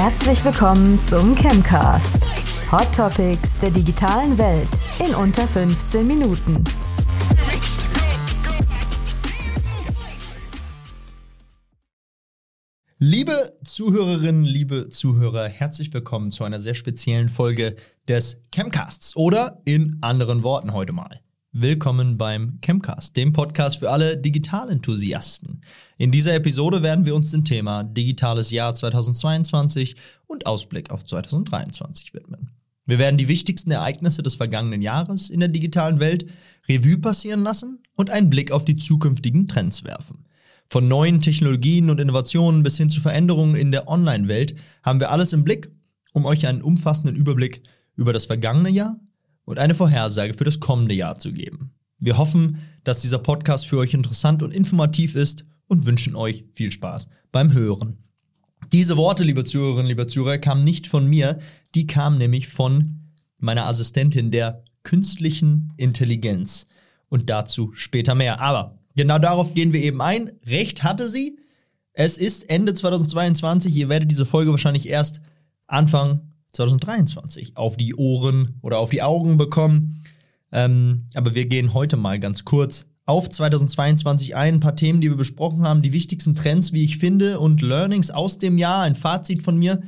Herzlich willkommen zum Chemcast. Hot Topics der digitalen Welt in unter 15 Minuten. Liebe Zuhörerinnen, liebe Zuhörer, herzlich willkommen zu einer sehr speziellen Folge des Chemcasts oder in anderen Worten heute mal. Willkommen beim Chemcast, dem Podcast für alle Digitalenthusiasten. In dieser Episode werden wir uns dem Thema Digitales Jahr 2022 und Ausblick auf 2023 widmen. Wir werden die wichtigsten Ereignisse des vergangenen Jahres in der digitalen Welt Revue passieren lassen und einen Blick auf die zukünftigen Trends werfen. Von neuen Technologien und Innovationen bis hin zu Veränderungen in der Online-Welt haben wir alles im Blick, um euch einen umfassenden Überblick über das vergangene Jahr und eine Vorhersage für das kommende Jahr zu geben. Wir hoffen, dass dieser Podcast für euch interessant und informativ ist und wünschen euch viel Spaß beim Hören. Diese Worte, liebe Zuhörerinnen, liebe Zuhörer, kamen nicht von mir, die kamen nämlich von meiner Assistentin der künstlichen Intelligenz. Und dazu später mehr. Aber genau darauf gehen wir eben ein. Recht hatte sie. Es ist Ende 2022. Ihr werdet diese Folge wahrscheinlich erst Anfang 2023 auf die Ohren oder auf die Augen bekommen. Ähm, aber wir gehen heute mal ganz kurz auf 2022 ein. Ein paar Themen, die wir besprochen haben, die wichtigsten Trends, wie ich finde, und Learnings aus dem Jahr, ein Fazit von mir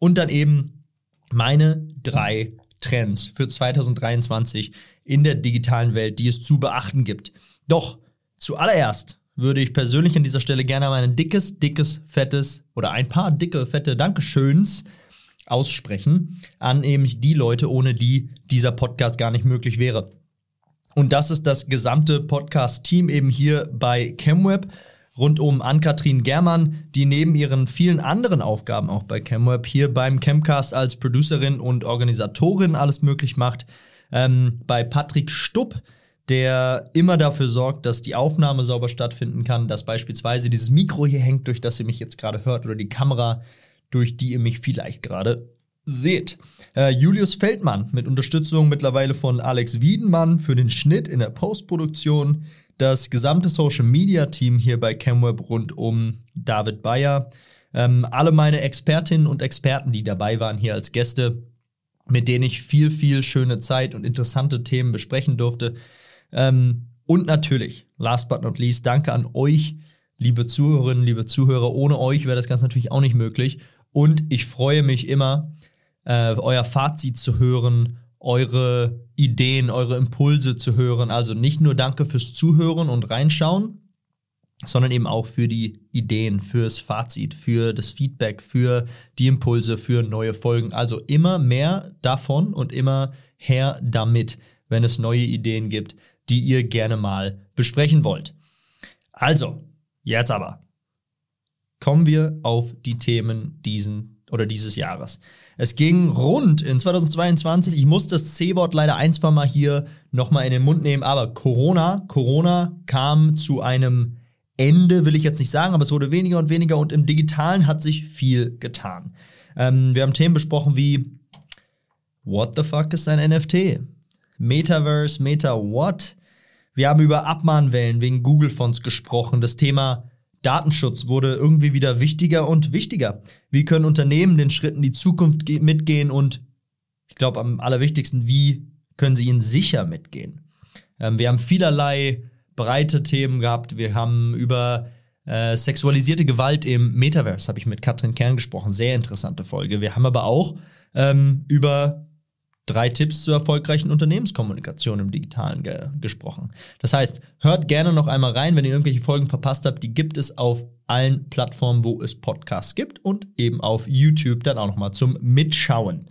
und dann eben meine drei Trends für 2023 in der digitalen Welt, die es zu beachten gibt. Doch zuallererst würde ich persönlich an dieser Stelle gerne mal ein dickes, dickes, fettes oder ein paar dicke, fette Dankeschöns aussprechen an eben die Leute, ohne die dieser Podcast gar nicht möglich wäre. Und das ist das gesamte Podcast-Team eben hier bei ChemWeb rund um Ann-Kathrin Germann, die neben ihren vielen anderen Aufgaben auch bei ChemWeb hier beim Chemcast als Producerin und Organisatorin alles möglich macht. Ähm, bei Patrick Stupp, der immer dafür sorgt, dass die Aufnahme sauber stattfinden kann, dass beispielsweise dieses Mikro hier hängt, durch das ihr mich jetzt gerade hört, oder die Kamera, durch die ihr mich vielleicht gerade seht. Äh, Julius Feldmann mit Unterstützung mittlerweile von Alex Wiedenmann für den Schnitt in der Postproduktion. Das gesamte Social Media Team hier bei CamWeb rund um David Bayer. Ähm, alle meine Expertinnen und Experten, die dabei waren hier als Gäste, mit denen ich viel, viel schöne Zeit und interessante Themen besprechen durfte. Ähm, und natürlich, last but not least, danke an euch, liebe Zuhörerinnen, liebe Zuhörer. Ohne euch wäre das Ganze natürlich auch nicht möglich. Und ich freue mich immer, äh, euer Fazit zu hören, eure Ideen, eure Impulse zu hören. Also nicht nur danke fürs Zuhören und Reinschauen, sondern eben auch für die Ideen, fürs Fazit, für das Feedback, für die Impulse, für neue Folgen. Also immer mehr davon und immer her damit, wenn es neue Ideen gibt, die ihr gerne mal besprechen wollt. Also, jetzt aber kommen wir auf die Themen diesen oder dieses Jahres. Es ging rund in 2022. Ich muss das C-Wort leider ein, zwei Mal hier nochmal in den Mund nehmen, aber Corona, Corona kam zu einem Ende, will ich jetzt nicht sagen, aber es wurde weniger und weniger und im Digitalen hat sich viel getan. Ähm, wir haben Themen besprochen wie What the fuck ist ein NFT? Metaverse, Meta what? Wir haben über Abmahnwellen wegen Google-Fonts gesprochen. Das Thema Datenschutz wurde irgendwie wieder wichtiger und wichtiger. Wie können Unternehmen den Schritten die Zukunft mitgehen und ich glaube am allerwichtigsten, wie können sie ihnen sicher mitgehen? Ähm, wir haben vielerlei breite Themen gehabt. Wir haben über äh, sexualisierte Gewalt im Metaverse, habe ich mit Katrin Kern gesprochen. Sehr interessante Folge. Wir haben aber auch ähm, über drei Tipps zur erfolgreichen Unternehmenskommunikation im Digitalen ge gesprochen. Das heißt, hört gerne noch einmal rein, wenn ihr irgendwelche Folgen verpasst habt. Die gibt es auf allen Plattformen, wo es Podcasts gibt und eben auf YouTube dann auch noch mal zum Mitschauen.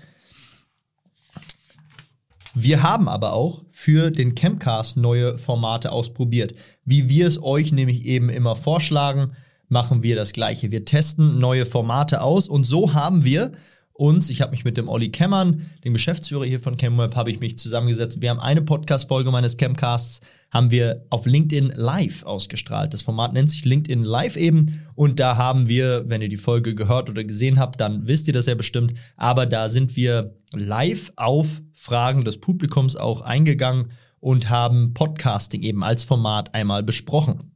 Wir haben aber auch für den Chemcast neue Formate ausprobiert. Wie wir es euch nämlich eben immer vorschlagen, machen wir das gleiche. Wir testen neue Formate aus und so haben wir uns, ich habe mich mit dem Olli Kemmern, dem Geschäftsführer hier von ChemWeb, habe ich mich zusammengesetzt. Wir haben eine Podcast-Folge meines Chemcasts, haben wir auf LinkedIn Live ausgestrahlt. Das Format nennt sich LinkedIn Live eben und da haben wir, wenn ihr die Folge gehört oder gesehen habt, dann wisst ihr das ja bestimmt, aber da sind wir live auf Fragen des Publikums auch eingegangen und haben Podcasting eben als Format einmal besprochen.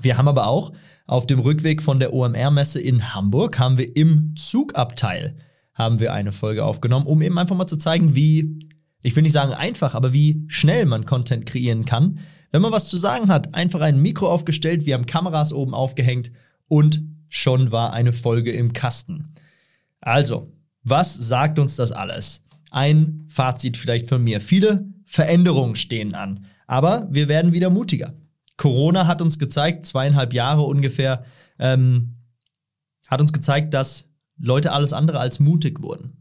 Wir haben aber auch auf dem Rückweg von der OMR-Messe in Hamburg haben wir im Zugabteil haben wir eine Folge aufgenommen, um eben einfach mal zu zeigen, wie, ich will nicht sagen einfach, aber wie schnell man Content kreieren kann. Wenn man was zu sagen hat, einfach ein Mikro aufgestellt, wir haben Kameras oben aufgehängt und schon war eine Folge im Kasten. Also, was sagt uns das alles? Ein Fazit vielleicht von mir. Viele Veränderungen stehen an, aber wir werden wieder mutiger. Corona hat uns gezeigt, zweieinhalb Jahre ungefähr, ähm, hat uns gezeigt, dass Leute alles andere als mutig wurden.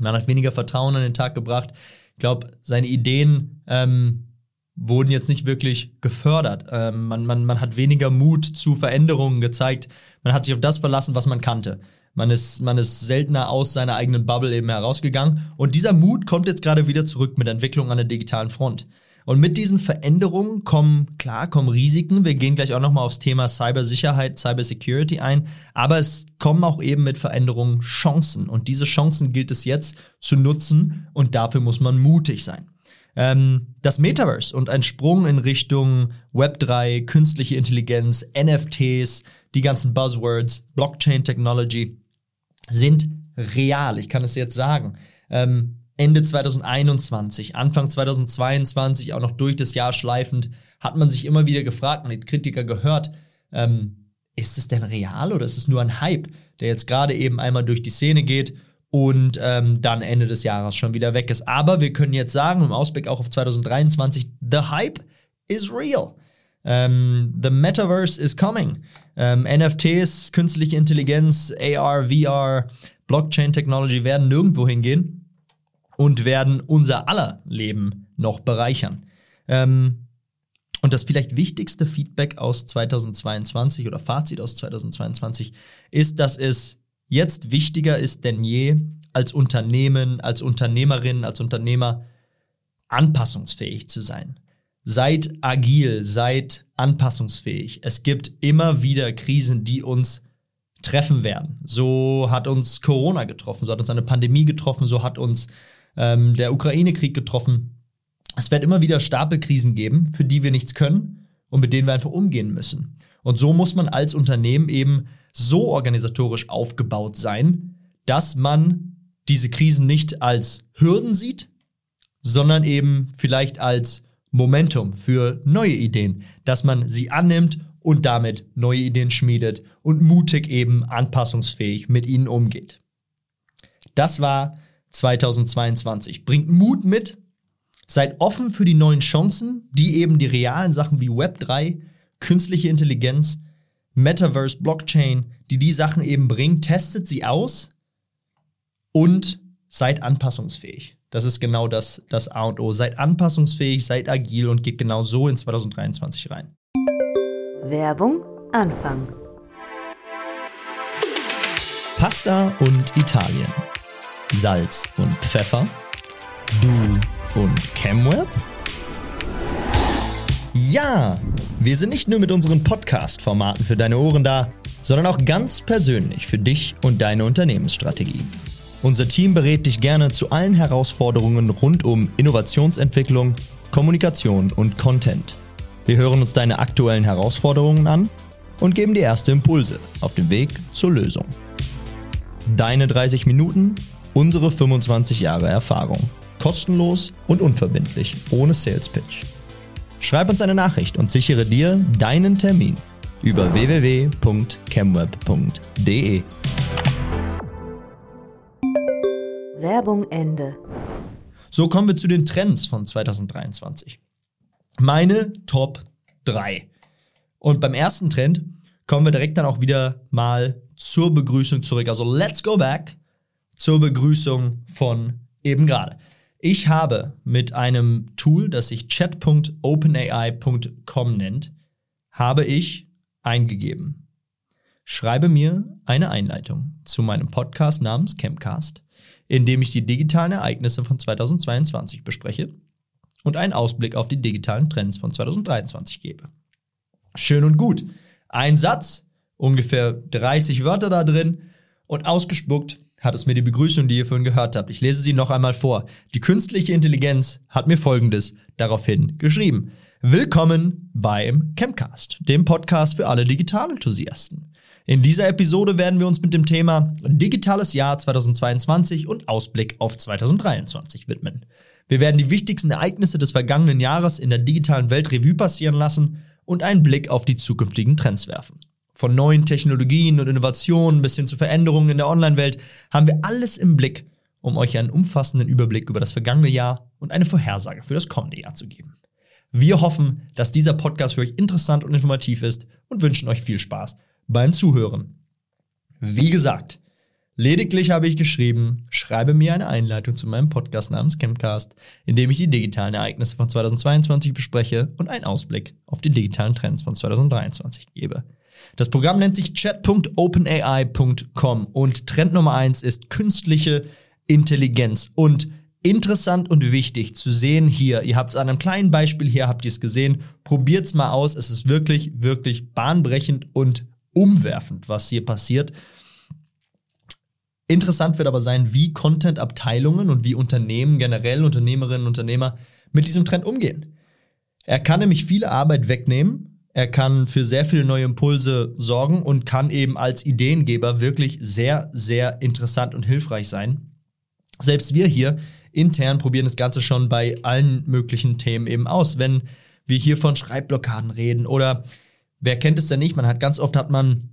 Man hat weniger Vertrauen an den Tag gebracht. Ich glaube, seine Ideen ähm, wurden jetzt nicht wirklich gefördert. Ähm, man, man, man hat weniger Mut zu Veränderungen gezeigt. Man hat sich auf das verlassen, was man kannte. Man ist, man ist seltener aus seiner eigenen Bubble eben herausgegangen. Und dieser Mut kommt jetzt gerade wieder zurück mit Entwicklung an der digitalen Front. Und mit diesen Veränderungen kommen, klar, kommen Risiken. Wir gehen gleich auch nochmal aufs Thema Cybersicherheit, Cybersecurity ein. Aber es kommen auch eben mit Veränderungen Chancen. Und diese Chancen gilt es jetzt zu nutzen. Und dafür muss man mutig sein. Ähm, das Metaverse und ein Sprung in Richtung Web3, künstliche Intelligenz, NFTs, die ganzen Buzzwords, Blockchain Technology sind real. Ich kann es jetzt sagen. Ähm, Ende 2021, Anfang 2022, auch noch durch das Jahr schleifend, hat man sich immer wieder gefragt und die Kritiker gehört, ähm, ist es denn real oder ist es nur ein Hype, der jetzt gerade eben einmal durch die Szene geht und ähm, dann Ende des Jahres schon wieder weg ist. Aber wir können jetzt sagen, im Ausblick auch auf 2023, the Hype is real. Um, ähm, the Metaverse is coming. Um, ähm, NFTs, künstliche Intelligenz, AR, VR, Blockchain Technology werden nirgendwo hingehen und werden unser aller Leben noch bereichern. Ähm, und das vielleicht wichtigste Feedback aus 2022 oder Fazit aus 2022 ist, dass es jetzt wichtiger ist denn je, als Unternehmen, als Unternehmerin, als Unternehmer anpassungsfähig zu sein. Seid agil, seid anpassungsfähig. Es gibt immer wieder Krisen, die uns treffen werden. So hat uns Corona getroffen, so hat uns eine Pandemie getroffen, so hat uns ähm, der Ukraine-Krieg getroffen. Es wird immer wieder Stapelkrisen geben, für die wir nichts können und mit denen wir einfach umgehen müssen. Und so muss man als Unternehmen eben so organisatorisch aufgebaut sein, dass man diese Krisen nicht als Hürden sieht, sondern eben vielleicht als Momentum für neue Ideen, dass man sie annimmt und damit neue Ideen schmiedet und mutig eben anpassungsfähig mit ihnen umgeht. Das war 2022. Bringt Mut mit, seid offen für die neuen Chancen, die eben die realen Sachen wie Web 3, künstliche Intelligenz, Metaverse, Blockchain, die die Sachen eben bringen, testet sie aus und seid anpassungsfähig. Das ist genau das, das A und O. Seid anpassungsfähig, seid agil und geht genau so in 2023 rein. Werbung Anfang. Pasta und Italien. Salz und Pfeffer, Du und ChemWeb? Ja, wir sind nicht nur mit unseren Podcast-Formaten für deine Ohren da, sondern auch ganz persönlich für dich und deine Unternehmensstrategie. Unser Team berät dich gerne zu allen Herausforderungen rund um Innovationsentwicklung, Kommunikation und Content. Wir hören uns deine aktuellen Herausforderungen an und geben dir erste Impulse auf dem Weg zur Lösung. Deine 30 Minuten Unsere 25 Jahre Erfahrung. Kostenlos und unverbindlich, ohne Sales Pitch. Schreib uns eine Nachricht und sichere dir deinen Termin über www.chemweb.de. Werbung Ende. So kommen wir zu den Trends von 2023. Meine Top 3. Und beim ersten Trend kommen wir direkt dann auch wieder mal zur Begrüßung zurück. Also let's go back zur Begrüßung von eben gerade. Ich habe mit einem Tool, das sich chat.openai.com nennt, habe ich eingegeben. Schreibe mir eine Einleitung zu meinem Podcast namens Chemcast, in dem ich die digitalen Ereignisse von 2022 bespreche und einen Ausblick auf die digitalen Trends von 2023 gebe. Schön und gut. Ein Satz, ungefähr 30 Wörter da drin und ausgespuckt hat es mir die Begrüßung, die ihr vorhin gehört habt. Ich lese sie noch einmal vor. Die künstliche Intelligenz hat mir Folgendes daraufhin geschrieben. Willkommen beim Chemcast, dem Podcast für alle Digitalenthusiasten. In dieser Episode werden wir uns mit dem Thema Digitales Jahr 2022 und Ausblick auf 2023 widmen. Wir werden die wichtigsten Ereignisse des vergangenen Jahres in der digitalen Welt Revue passieren lassen und einen Blick auf die zukünftigen Trends werfen. Von neuen Technologien und Innovationen bis hin zu Veränderungen in der Online-Welt haben wir alles im Blick, um euch einen umfassenden Überblick über das vergangene Jahr und eine Vorhersage für das kommende Jahr zu geben. Wir hoffen, dass dieser Podcast für euch interessant und informativ ist und wünschen euch viel Spaß beim Zuhören. Wie gesagt, lediglich habe ich geschrieben, schreibe mir eine Einleitung zu meinem Podcast namens Chemcast, in dem ich die digitalen Ereignisse von 2022 bespreche und einen Ausblick auf die digitalen Trends von 2023 gebe. Das Programm nennt sich chat.openai.com und Trend Nummer 1 ist künstliche Intelligenz und interessant und wichtig zu sehen hier. Ihr habt es an einem kleinen Beispiel hier, habt ihr es gesehen. Probiert es mal aus. Es ist wirklich, wirklich bahnbrechend und umwerfend, was hier passiert. Interessant wird aber sein, wie Content-Abteilungen und wie Unternehmen generell, Unternehmerinnen und Unternehmer mit diesem Trend umgehen. Er kann nämlich viele Arbeit wegnehmen. Er kann für sehr viele neue Impulse sorgen und kann eben als Ideengeber wirklich sehr, sehr interessant und hilfreich sein. Selbst wir hier intern probieren das Ganze schon bei allen möglichen Themen eben aus. Wenn wir hier von Schreibblockaden reden oder wer kennt es denn nicht? Man hat ganz oft hat man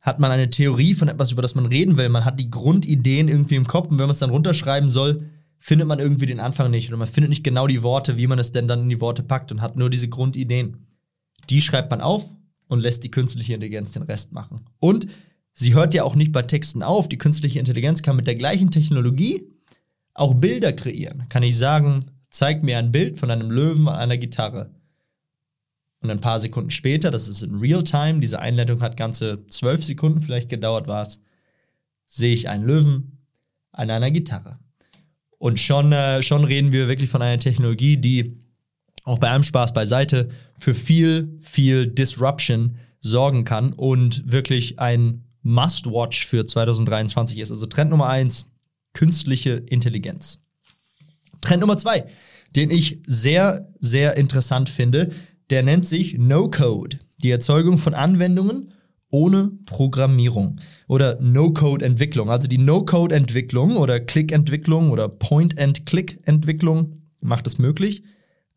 hat man eine Theorie von etwas, über das man reden will. Man hat die Grundideen irgendwie im Kopf und wenn man es dann runterschreiben soll, findet man irgendwie den Anfang nicht oder man findet nicht genau die Worte, wie man es denn dann in die Worte packt und hat nur diese Grundideen. Die schreibt man auf und lässt die künstliche Intelligenz den Rest machen. Und sie hört ja auch nicht bei Texten auf. Die künstliche Intelligenz kann mit der gleichen Technologie auch Bilder kreieren. Kann ich sagen, zeig mir ein Bild von einem Löwen an einer Gitarre. Und ein paar Sekunden später, das ist in Realtime, diese Einleitung hat ganze zwölf Sekunden vielleicht gedauert, war es, sehe ich einen Löwen an einer Gitarre. Und schon, äh, schon reden wir wirklich von einer Technologie, die auch bei allem Spaß beiseite für viel, viel Disruption sorgen kann und wirklich ein Must-Watch für 2023 ist. Also Trend Nummer eins, künstliche Intelligenz. Trend Nummer zwei, den ich sehr, sehr interessant finde, der nennt sich No-Code, die Erzeugung von Anwendungen ohne Programmierung oder No-Code-Entwicklung. Also die No-Code-Entwicklung oder Click-Entwicklung oder Point-and-Click-Entwicklung macht es möglich,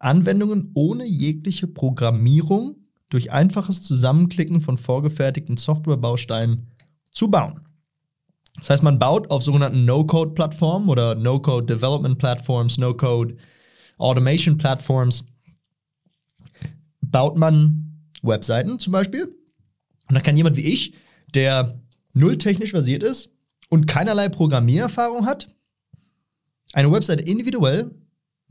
Anwendungen ohne jegliche Programmierung durch einfaches Zusammenklicken von vorgefertigten Softwarebausteinen zu bauen. Das heißt, man baut auf sogenannten No-Code-Plattformen oder No-Code-Development-Plattforms, No-Code-Automation-Plattforms, baut man Webseiten zum Beispiel. Und da kann jemand wie ich, der null technisch versiert ist und keinerlei Programmiererfahrung hat, eine Webseite individuell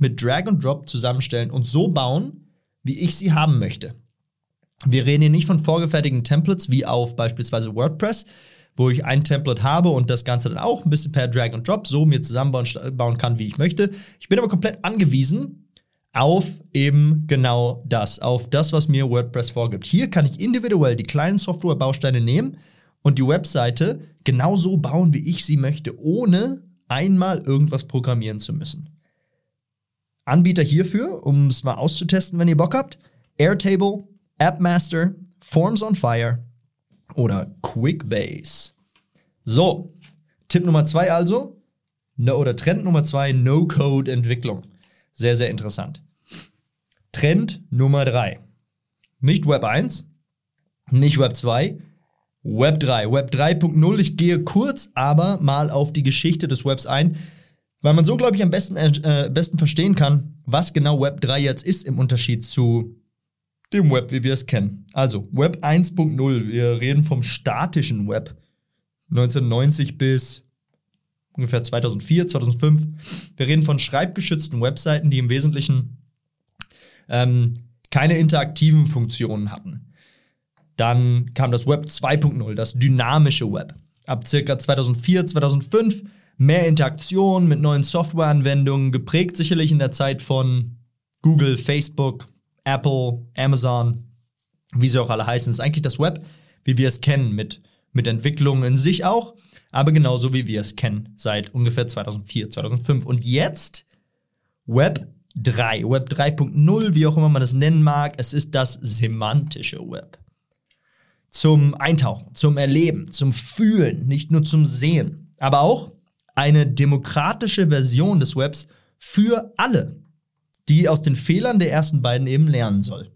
mit Drag and Drop zusammenstellen und so bauen, wie ich sie haben möchte. Wir reden hier nicht von vorgefertigten Templates wie auf beispielsweise WordPress, wo ich ein Template habe und das Ganze dann auch ein bisschen per Drag and Drop so mir zusammenbauen kann, wie ich möchte. Ich bin aber komplett angewiesen auf eben genau das, auf das, was mir WordPress vorgibt. Hier kann ich individuell die kleinen Softwarebausteine nehmen und die Webseite genauso bauen, wie ich sie möchte, ohne einmal irgendwas programmieren zu müssen. Anbieter hierfür, um es mal auszutesten, wenn ihr Bock habt, Airtable, AppMaster, Forms on Fire oder Quickbase. So, Tipp Nummer zwei also, no, oder Trend Nummer zwei, No-Code-Entwicklung. Sehr, sehr interessant. Trend Nummer drei. Nicht Web 1, nicht Web 2, Web 3. Web 3.0, ich gehe kurz aber mal auf die Geschichte des Webs ein, weil man so, glaube ich, am besten, äh, besten verstehen kann, was genau Web 3 jetzt ist im Unterschied zu dem Web, wie wir es kennen. Also Web 1.0, wir reden vom statischen Web. 1990 bis ungefähr 2004, 2005. Wir reden von schreibgeschützten Webseiten, die im Wesentlichen ähm, keine interaktiven Funktionen hatten. Dann kam das Web 2.0, das dynamische Web. Ab circa 2004, 2005 mehr Interaktion mit neuen Softwareanwendungen, geprägt sicherlich in der Zeit von Google, Facebook, Apple, Amazon, wie sie auch alle heißen, ist eigentlich das Web, wie wir es kennen, mit, mit Entwicklungen in sich auch, aber genauso wie wir es kennen, seit ungefähr 2004, 2005. Und jetzt Web 3, Web 3.0, wie auch immer man es nennen mag. Es ist das semantische Web. Zum Eintauchen, zum Erleben, zum Fühlen, nicht nur zum Sehen, aber auch eine demokratische Version des Webs für alle, die aus den Fehlern der ersten beiden eben lernen soll.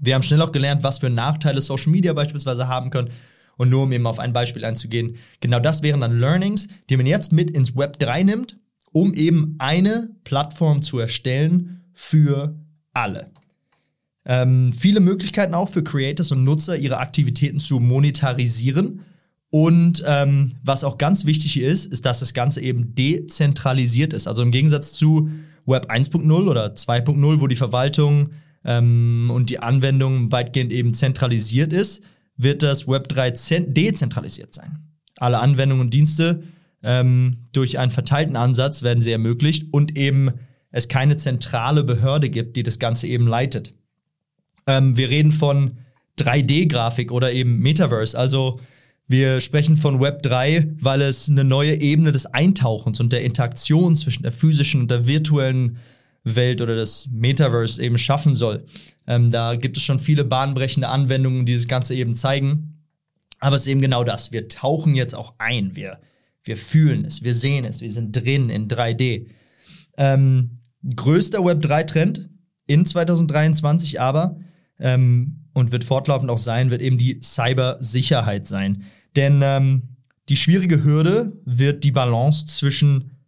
Wir haben schnell auch gelernt, was für Nachteile Social Media beispielsweise haben können. Und nur um eben auf ein Beispiel einzugehen, genau das wären dann Learnings, die man jetzt mit ins Web 3 nimmt, um eben eine Plattform zu erstellen für alle. Ähm, viele Möglichkeiten auch für Creators und Nutzer, ihre Aktivitäten zu monetarisieren. Und ähm, was auch ganz wichtig ist, ist, dass das Ganze eben dezentralisiert ist. Also im Gegensatz zu Web 1.0 oder 2.0, wo die Verwaltung ähm, und die Anwendung weitgehend eben zentralisiert ist, wird das Web 3 dezentralisiert sein. Alle Anwendungen und Dienste ähm, durch einen verteilten Ansatz werden sie ermöglicht und eben es keine zentrale Behörde gibt, die das Ganze eben leitet. Ähm, wir reden von 3D-Grafik oder eben Metaverse, also wir sprechen von Web 3, weil es eine neue Ebene des Eintauchens und der Interaktion zwischen der physischen und der virtuellen Welt oder das Metaverse eben schaffen soll. Ähm, da gibt es schon viele bahnbrechende Anwendungen, die das Ganze eben zeigen. Aber es ist eben genau das. Wir tauchen jetzt auch ein. Wir, wir fühlen es, wir sehen es, wir sind drin in 3D. Ähm, größter Web 3-Trend in 2023 aber ähm, und wird fortlaufend auch sein, wird eben die Cybersicherheit sein. Denn ähm, die schwierige Hürde wird die Balance zwischen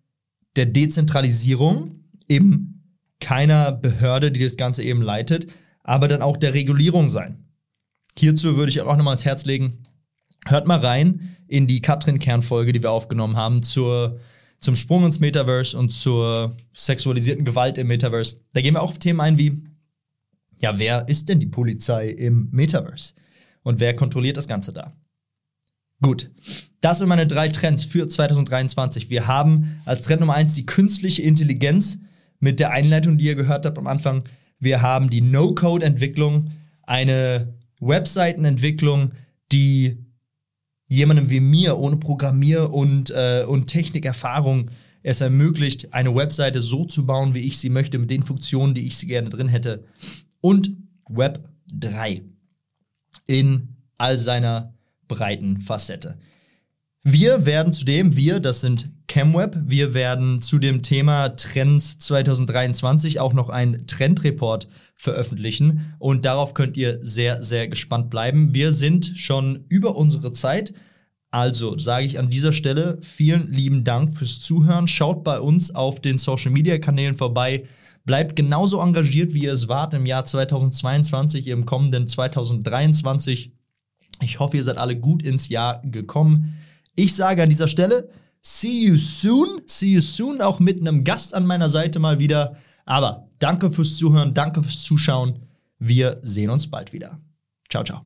der Dezentralisierung, eben keiner Behörde, die das Ganze eben leitet, aber dann auch der Regulierung sein. Hierzu würde ich auch nochmal ans Herz legen, hört mal rein in die Katrin-Kern-Folge, die wir aufgenommen haben, zur, zum Sprung ins Metaverse und zur sexualisierten Gewalt im Metaverse. Da gehen wir auch auf Themen ein wie, ja, wer ist denn die Polizei im Metaverse? Und wer kontrolliert das Ganze da? Gut, das sind meine drei Trends für 2023. Wir haben als Trend Nummer eins die künstliche Intelligenz mit der Einleitung, die ihr gehört habt am Anfang. Wir haben die No-Code-Entwicklung, eine Webseitenentwicklung, die jemandem wie mir ohne Programmier- und, äh, und Technikerfahrung es ermöglicht, eine Webseite so zu bauen, wie ich sie möchte, mit den Funktionen, die ich sie gerne drin hätte. Und Web 3 in all seiner breiten Facette. Wir werden zudem, wir, das sind ChemWeb, wir werden zu dem Thema Trends 2023 auch noch einen Trendreport veröffentlichen und darauf könnt ihr sehr, sehr gespannt bleiben. Wir sind schon über unsere Zeit. Also sage ich an dieser Stelle vielen lieben Dank fürs Zuhören. Schaut bei uns auf den Social Media Kanälen vorbei. Bleibt genauso engagiert, wie ihr es wart im Jahr 2022, im kommenden 2023. Ich hoffe, ihr seid alle gut ins Jahr gekommen. Ich sage an dieser Stelle, see you soon. See you soon, auch mit einem Gast an meiner Seite mal wieder. Aber danke fürs Zuhören, danke fürs Zuschauen. Wir sehen uns bald wieder. Ciao, ciao.